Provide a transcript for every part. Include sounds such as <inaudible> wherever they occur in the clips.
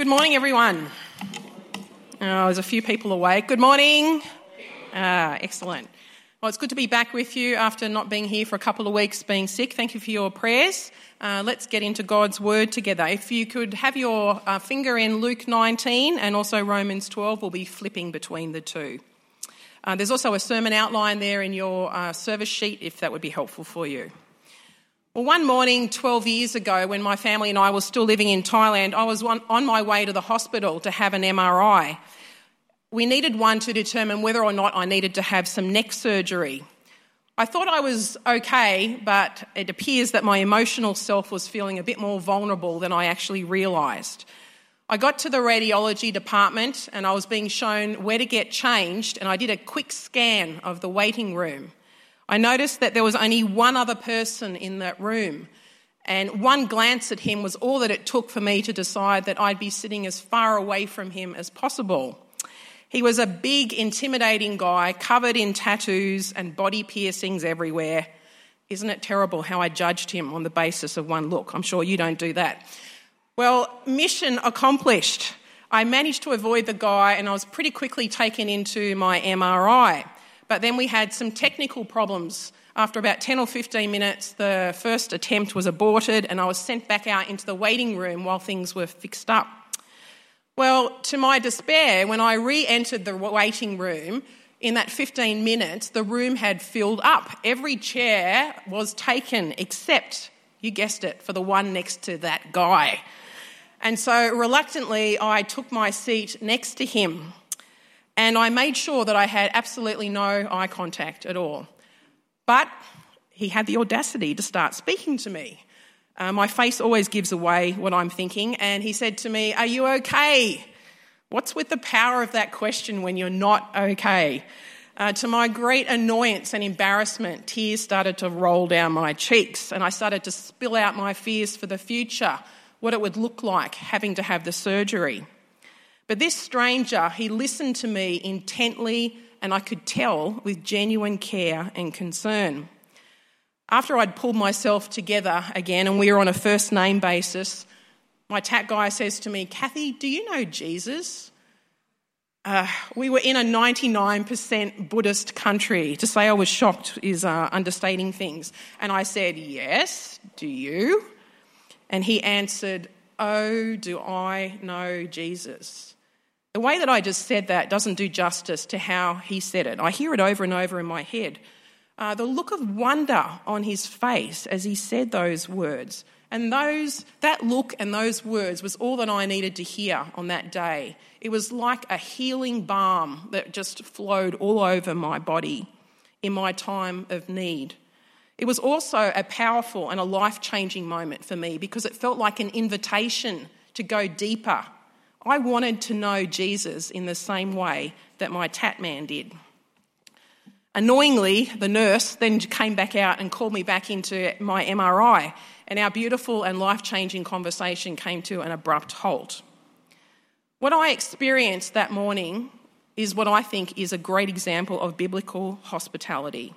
Good morning, everyone. Oh, there's a few people awake. Good morning. Ah, excellent. Well, it's good to be back with you after not being here for a couple of weeks, being sick. Thank you for your prayers. Uh, let's get into God's Word together. If you could have your uh, finger in Luke 19 and also Romans 12, we'll be flipping between the two. Uh, there's also a sermon outline there in your uh, service sheet if that would be helpful for you. Well, one morning 12 years ago, when my family and I were still living in Thailand, I was on my way to the hospital to have an MRI. We needed one to determine whether or not I needed to have some neck surgery. I thought I was okay, but it appears that my emotional self was feeling a bit more vulnerable than I actually realised. I got to the radiology department and I was being shown where to get changed, and I did a quick scan of the waiting room. I noticed that there was only one other person in that room, and one glance at him was all that it took for me to decide that I'd be sitting as far away from him as possible. He was a big, intimidating guy, covered in tattoos and body piercings everywhere. Isn't it terrible how I judged him on the basis of one look? I'm sure you don't do that. Well, mission accomplished. I managed to avoid the guy and I was pretty quickly taken into my MRI. But then we had some technical problems. After about 10 or 15 minutes, the first attempt was aborted, and I was sent back out into the waiting room while things were fixed up. Well, to my despair, when I re entered the waiting room, in that 15 minutes, the room had filled up. Every chair was taken except, you guessed it, for the one next to that guy. And so reluctantly, I took my seat next to him and I made sure that I had absolutely no eye contact at all. But he had the audacity to start speaking to me. Uh, my face always gives away what I'm thinking, and he said to me, Are you okay? What's with the power of that question when you're not okay? Uh, to my great annoyance and embarrassment, tears started to roll down my cheeks, and I started to spill out my fears for the future, what it would look like having to have the surgery. But this stranger, he listened to me intently, and I could tell with genuine care and concern. After I'd pulled myself together again and we were on a first name basis, my tat guy says to me, Kathy, do you know Jesus? Uh, we were in a 99% Buddhist country. To say I was shocked is uh, understating things. And I said, Yes, do you? And he answered, Oh, do I know Jesus? The way that I just said that doesn't do justice to how he said it. I hear it over and over in my head. Uh, the look of wonder on his face as he said those words. And those, that look and those words was all that I needed to hear on that day. It was like a healing balm that just flowed all over my body in my time of need. It was also a powerful and a life changing moment for me because it felt like an invitation to go deeper I wanted to know Jesus in the same way that my tat man did. Annoyingly, the nurse then came back out and called me back into my MRI, and our beautiful and life changing conversation came to an abrupt halt. What I experienced that morning is what I think is a great example of biblical hospitality.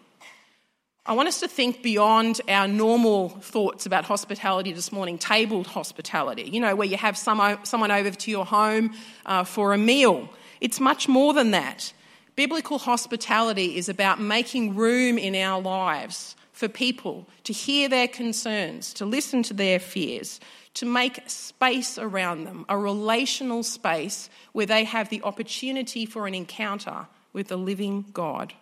I want us to think beyond our normal thoughts about hospitality this morning, tabled hospitality, you know, where you have some, someone over to your home uh, for a meal. It's much more than that. Biblical hospitality is about making room in our lives for people to hear their concerns, to listen to their fears, to make space around them, a relational space where they have the opportunity for an encounter with the living God.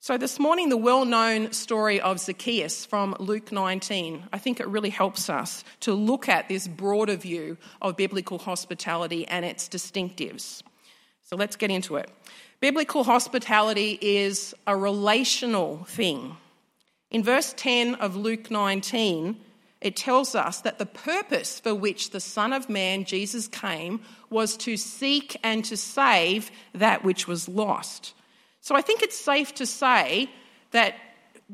So, this morning, the well known story of Zacchaeus from Luke 19, I think it really helps us to look at this broader view of biblical hospitality and its distinctives. So, let's get into it. Biblical hospitality is a relational thing. In verse 10 of Luke 19, it tells us that the purpose for which the Son of Man, Jesus, came was to seek and to save that which was lost. So I think it's safe to say that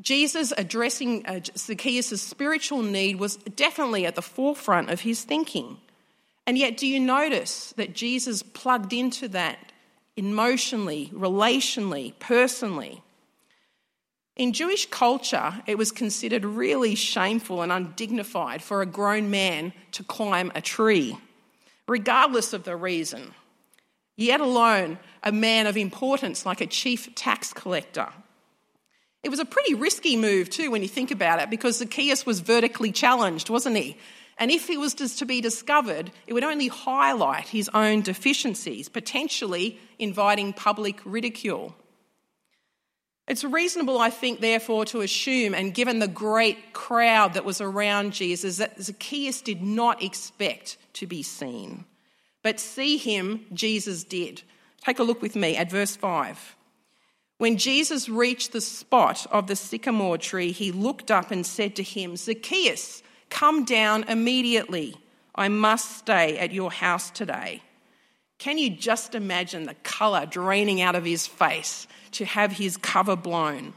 Jesus addressing uh, Zacchaeus' spiritual need was definitely at the forefront of his thinking. And yet, do you notice that Jesus plugged into that emotionally, relationally, personally? In Jewish culture, it was considered really shameful and undignified for a grown man to climb a tree. regardless of the reason, yet alone a man of importance like a chief tax collector. It was a pretty risky move, too, when you think about it, because Zacchaeus was vertically challenged, wasn't he? And if he was to be discovered, it would only highlight his own deficiencies, potentially inviting public ridicule. It's reasonable, I think, therefore, to assume, and given the great crowd that was around Jesus, that Zacchaeus did not expect to be seen. But see him, Jesus did. Take a look with me at verse 5. When Jesus reached the spot of the sycamore tree, he looked up and said to him, Zacchaeus, come down immediately. I must stay at your house today. Can you just imagine the colour draining out of his face to have his cover blown?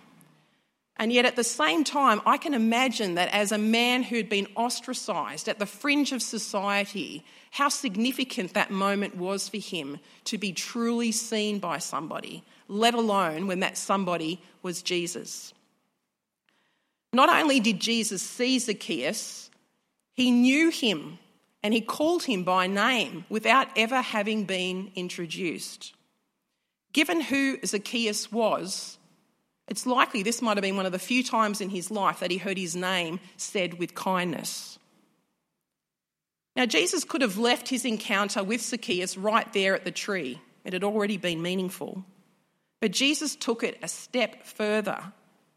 And yet, at the same time, I can imagine that as a man who'd been ostracised at the fringe of society, how significant that moment was for him to be truly seen by somebody, let alone when that somebody was Jesus. Not only did Jesus see Zacchaeus, he knew him and he called him by name without ever having been introduced. Given who Zacchaeus was, it's likely this might have been one of the few times in his life that he heard his name said with kindness. Now, Jesus could have left his encounter with Zacchaeus right there at the tree. It had already been meaningful. But Jesus took it a step further.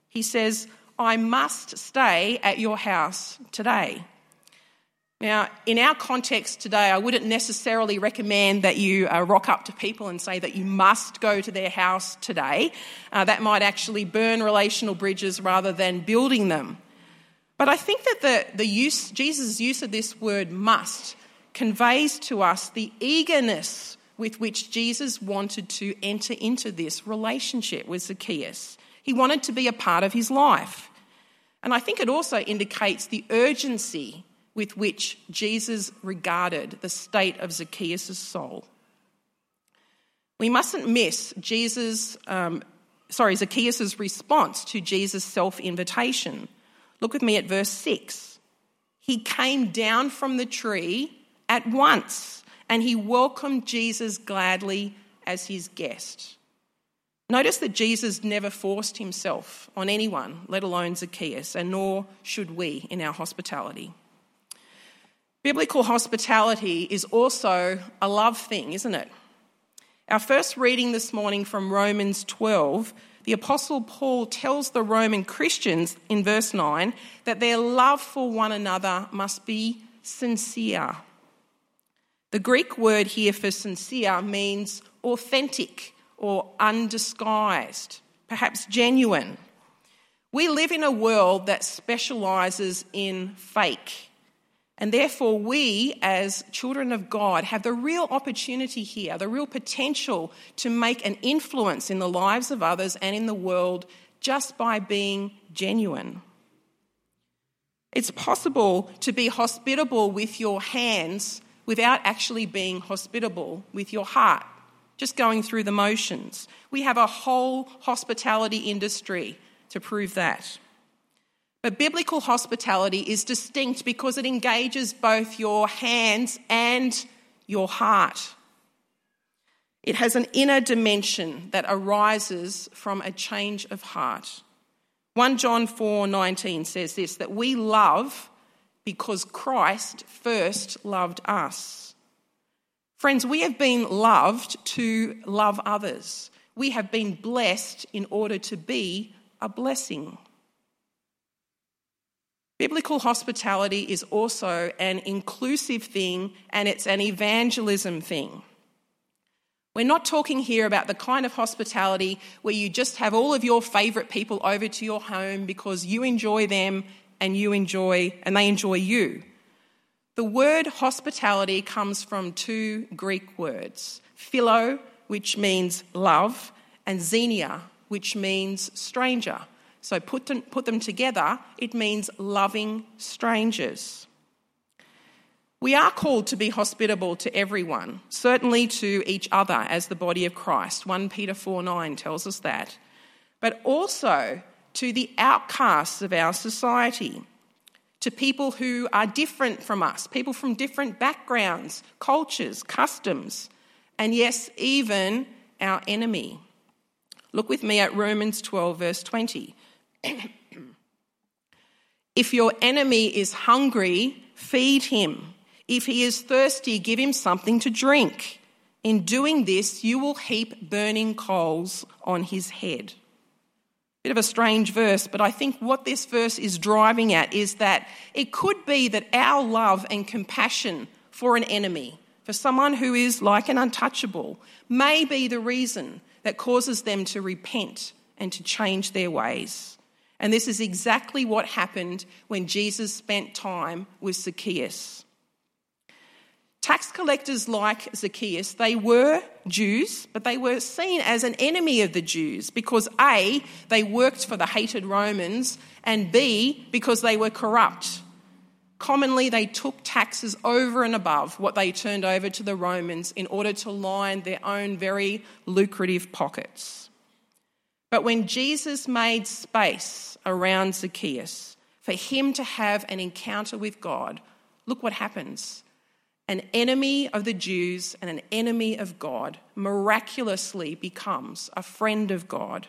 He says, I must stay at your house today. Now, in our context today, I wouldn't necessarily recommend that you uh, rock up to people and say that you must go to their house today. Uh, that might actually burn relational bridges rather than building them. But I think that the, the use, Jesus' use of this word must conveys to us the eagerness with which Jesus wanted to enter into this relationship with Zacchaeus. He wanted to be a part of his life. And I think it also indicates the urgency with which Jesus regarded the state of Zacchaeus' soul. We mustn't miss Jesus, um, sorry, Zacchaeus' response to Jesus' self invitation. Look with me at verse 6. He came down from the tree at once and he welcomed Jesus gladly as his guest. Notice that Jesus never forced himself on anyone, let alone Zacchaeus, and nor should we in our hospitality. Biblical hospitality is also a love thing, isn't it? Our first reading this morning from Romans 12, the Apostle Paul tells the Roman Christians in verse 9 that their love for one another must be sincere. The Greek word here for sincere means authentic or undisguised, perhaps genuine. We live in a world that specialises in fake and therefore, we as children of God have the real opportunity here, the real potential to make an influence in the lives of others and in the world just by being genuine. It's possible to be hospitable with your hands without actually being hospitable with your heart, just going through the motions. We have a whole hospitality industry to prove that. But biblical hospitality is distinct because it engages both your hands and your heart. It has an inner dimension that arises from a change of heart. 1 John 4:19 says this that we love because Christ first loved us. Friends, we have been loved to love others. We have been blessed in order to be a blessing. Biblical hospitality is also an inclusive thing and it's an evangelism thing. We're not talking here about the kind of hospitality where you just have all of your favourite people over to your home because you enjoy them and you enjoy and they enjoy you. The word hospitality comes from two Greek words, philo, which means love, and xenia, which means stranger. So put them, put them together, it means loving strangers. We are called to be hospitable to everyone, certainly to each other as the body of Christ. 1 Peter 4 9 tells us that. But also to the outcasts of our society, to people who are different from us, people from different backgrounds, cultures, customs, and yes, even our enemy. Look with me at Romans 12, verse 20. <coughs> if your enemy is hungry, feed him. If he is thirsty, give him something to drink. In doing this, you will heap burning coals on his head. Bit of a strange verse, but I think what this verse is driving at is that it could be that our love and compassion for an enemy, for someone who is like an untouchable, may be the reason that causes them to repent and to change their ways. And this is exactly what happened when Jesus spent time with Zacchaeus. Tax collectors like Zacchaeus, they were Jews, but they were seen as an enemy of the Jews because A, they worked for the hated Romans, and B, because they were corrupt. Commonly, they took taxes over and above what they turned over to the Romans in order to line their own very lucrative pockets. But when Jesus made space around Zacchaeus for him to have an encounter with God, look what happens an enemy of the Jews and an enemy of God, miraculously becomes a friend of God.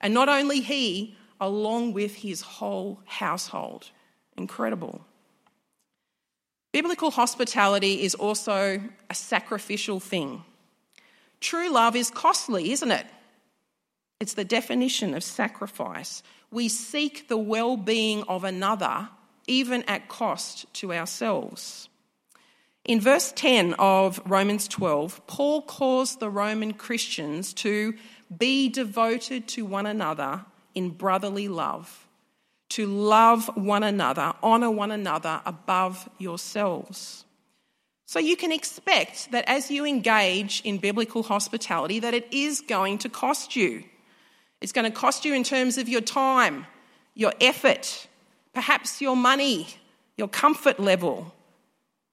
And not only he, along with his whole household. Incredible. Biblical hospitality is also a sacrificial thing. True love is costly, isn't it? It's the definition of sacrifice. We seek the well being of another, even at cost to ourselves. In verse 10 of Romans 12, Paul calls the Roman Christians to be devoted to one another in brotherly love, to love one another, honour one another above yourselves. So you can expect that as you engage in biblical hospitality that it is going to cost you. It's going to cost you in terms of your time, your effort, perhaps your money, your comfort level,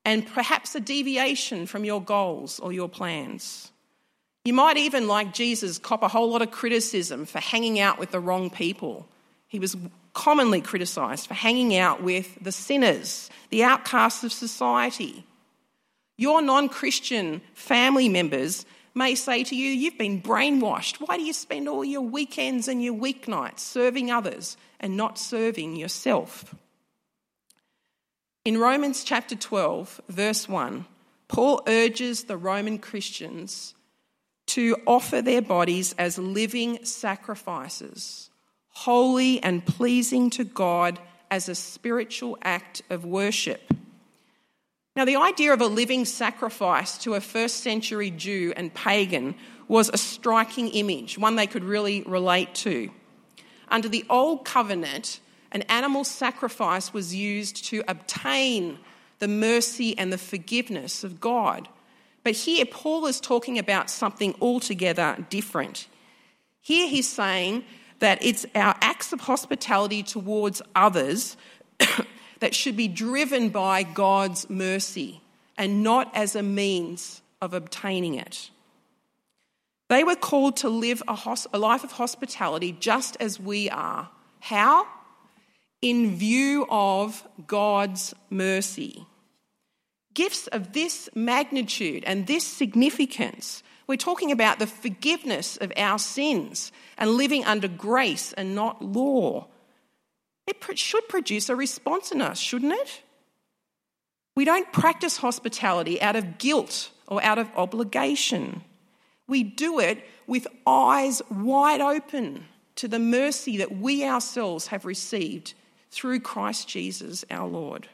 and perhaps a deviation from your goals or your plans. You might even, like Jesus, cop a whole lot of criticism for hanging out with the wrong people. He was commonly criticised for hanging out with the sinners, the outcasts of society. Your non Christian family members may say to you, You've been brainwashed. Why do you spend all your weekends and your weeknights serving others and not serving yourself? In Romans chapter 12, verse 1, Paul urges the Roman Christians to offer their bodies as living sacrifices, holy and pleasing to God as a spiritual act of worship. Now, the idea of a living sacrifice to a first century Jew and pagan was a striking image, one they could really relate to. Under the Old Covenant, an animal sacrifice was used to obtain the mercy and the forgiveness of God. But here, Paul is talking about something altogether different. Here, he's saying that it's our acts of hospitality towards others that should be driven by God's mercy and not as a means of obtaining it. They were called to live a, hos- a life of hospitality just as we are. How? in view of God's mercy. Gifts of this magnitude and this significance, we're talking about the forgiveness of our sins and living under grace and not law. It should produce a response in us, shouldn't it? We don't practice hospitality out of guilt or out of obligation. We do it with eyes wide open to the mercy that we ourselves have received through Christ Jesus our Lord.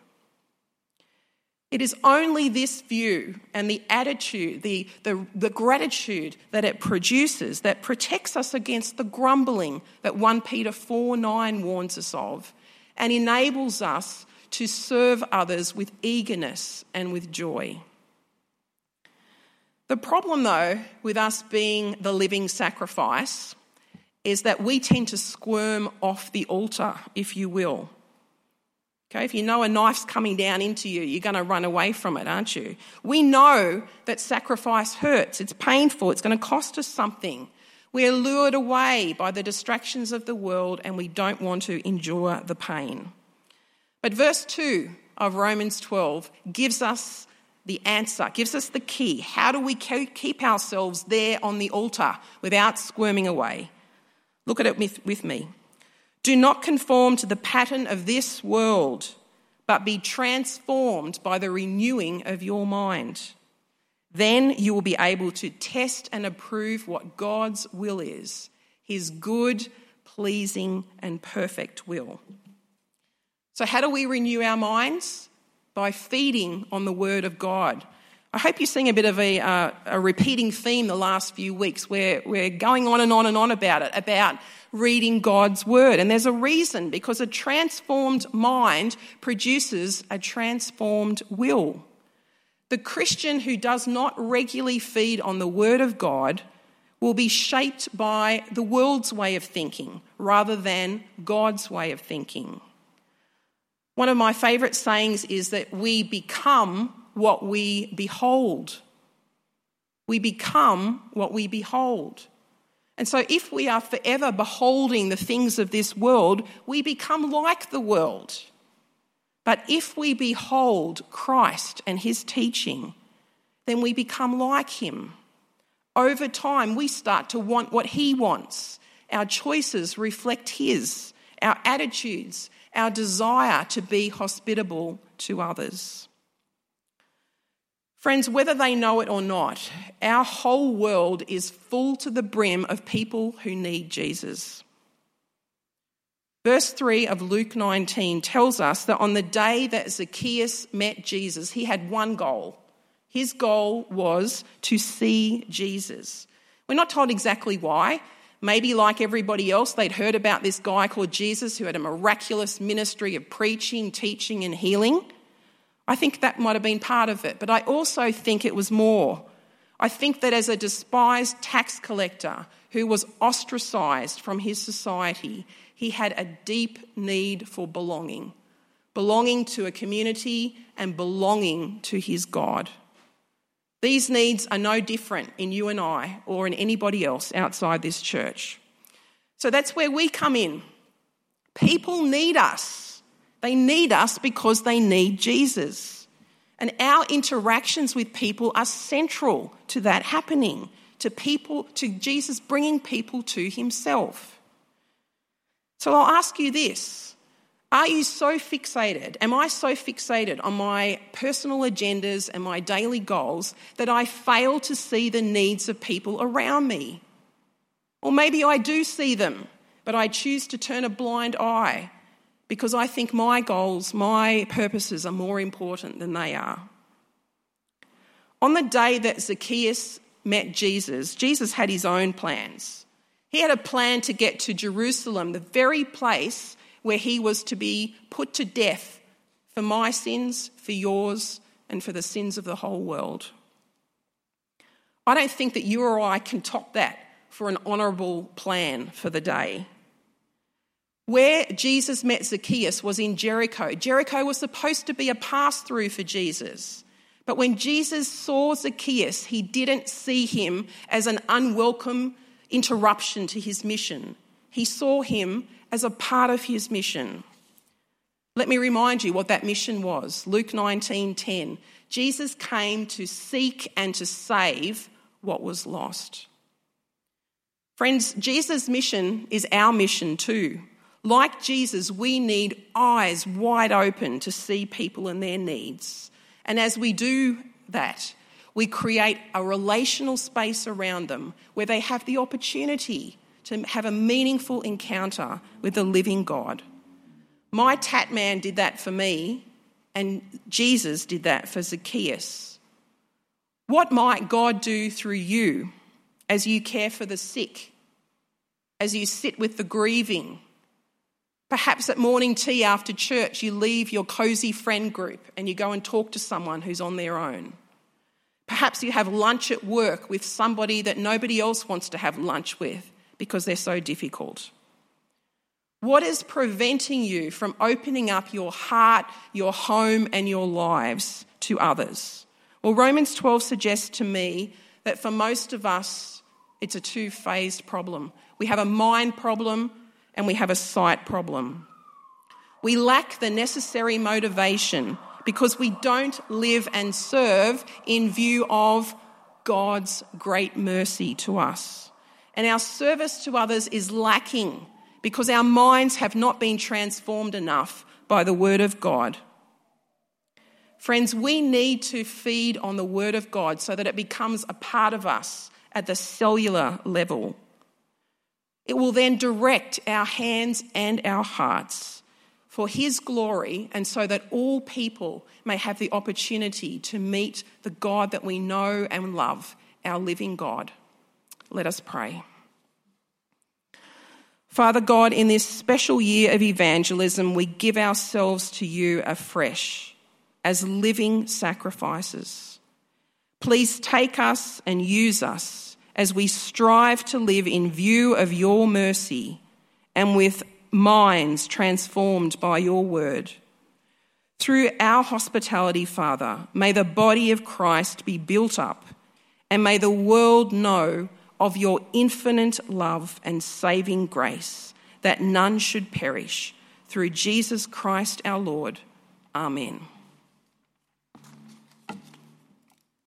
It is only this view and the attitude, the, the, the, gratitude that it produces that protects us against the grumbling that 1 Peter 4 9 warns us of and enables us to serve others with eagerness and with joy. The problem, though, with us being the living sacrifice is that we tend to squirm off the altar, if you will. Okay, if you know a knife's coming down into you, you're going to run away from it, aren't you? We know that sacrifice hurts, it's painful, it's going to cost us something. We're lured away by the distractions of the world and we don't want to endure the pain. But verse 2 of Romans 12 gives us the answer, gives us the key. How do we keep ourselves there on the altar without squirming away? Look at it with, me. Do not conform to the pattern of this world, but be transformed by the renewing of your mind. Then you will be able to test and approve what God's will is, his good, pleasing, and perfect will. So, how do we renew our minds? By feeding on the Word of God. I hope you're seeing a bit of a, uh, a repeating theme the last few weeks where we're going on and on and on about it, about reading God's Word. And there's a reason because a transformed mind produces a transformed will. The Christian who does not regularly feed on the Word of God will be shaped by the world's way of thinking rather than God's way of thinking. One of my favourite sayings is that we become what we behold. We become what we behold. And so, if we are forever beholding the things of this world, we become like the world. But if we behold Christ and his teaching, then we become like him. Over time, we start to want what he wants. Our choices reflect his, our attitudes, our desire to be hospitable to others. Friends, whether they know it or not, our whole world is full to the brim of people who need Jesus. Verse 3 of Luke 19 tells us that on the day that Zacchaeus met Jesus, he had one goal. His goal was to see Jesus. We're not told exactly why, Maybe, like everybody else, they'd heard about this guy called Jesus who had a miraculous ministry of preaching, teaching, and healing. I think that might have been part of it, but I also think it was more. I think that as a despised tax collector who was ostracized from his society, he had a deep need for belonging belonging to a community and belonging to his God. These needs are no different in you and I or in anybody else outside this church. So that's where we come in. People need us. They need us because they need Jesus. And our interactions with people are central to that happening, to people, to Jesus bringing people to himself. So I'll ask you this are you so fixated? Am I so fixated on my personal agendas and my daily goals that I fail to see the needs of people around me? Or maybe I do see them, but I choose to turn a blind eye because I think my goals, my purposes are more important than they are. On the day that Zacchaeus met Jesus, Jesus had his own plans. He had a plan to get to Jerusalem, the very place where he was to be put to death for my sins, for yours, and for the sins of the whole world. I don't think that you or I can top that for an honourable plan for the day. Where Jesus met Zacchaeus was in Jericho. Jericho was supposed to be a pass through for Jesus. But when Jesus saw Zacchaeus, he didn't see him as an unwelcome interruption to his mission. He saw him as a part of his mission. Let me remind you what that mission was. Luke 19:10. Jesus came to seek and to save what was lost. Friends, Jesus' mission is our mission too. Like Jesus, we need eyes wide open to see people and their needs. And as we do that, we create a relational space around them where they have the opportunity to have a meaningful encounter with the living God. My tat man did that for me, and Jesus did that for Zacchaeus. What might God do through you as you care for the sick, as you sit with the grieving? Perhaps at morning tea after church, you leave your cosy friend group and you go and talk to someone who's on their own. Perhaps you have lunch at work with somebody that nobody else wants to have lunch with because they're so difficult? What is preventing you from opening up your heart, your home, and your lives to others? Well, Romans 12 suggests to me that for most of us, it's a two phased problem. We have a mind problem and we have a sight problem. We lack the necessary motivation because we don't live and serve in view of God's great mercy to us. And our service to others is lacking because our minds have not been transformed enough by the Word of God. Friends, we need to feed on the Word of God so that it becomes a part of us at the cellular level. It will then direct our hands and our hearts for His glory and so that all people may have the opportunity to meet the God that we know and love, our living God. Let us pray. Father God, in this special year of evangelism, we give ourselves to you afresh as living sacrifices. Please take us and use us as we strive to live in view of your mercy and with minds transformed by your word. Through our hospitality, Father, may the body of Christ be built up and may the world know of your infinite love and saving grace, that none should perish. Through Jesus Christ our Lord. Amen.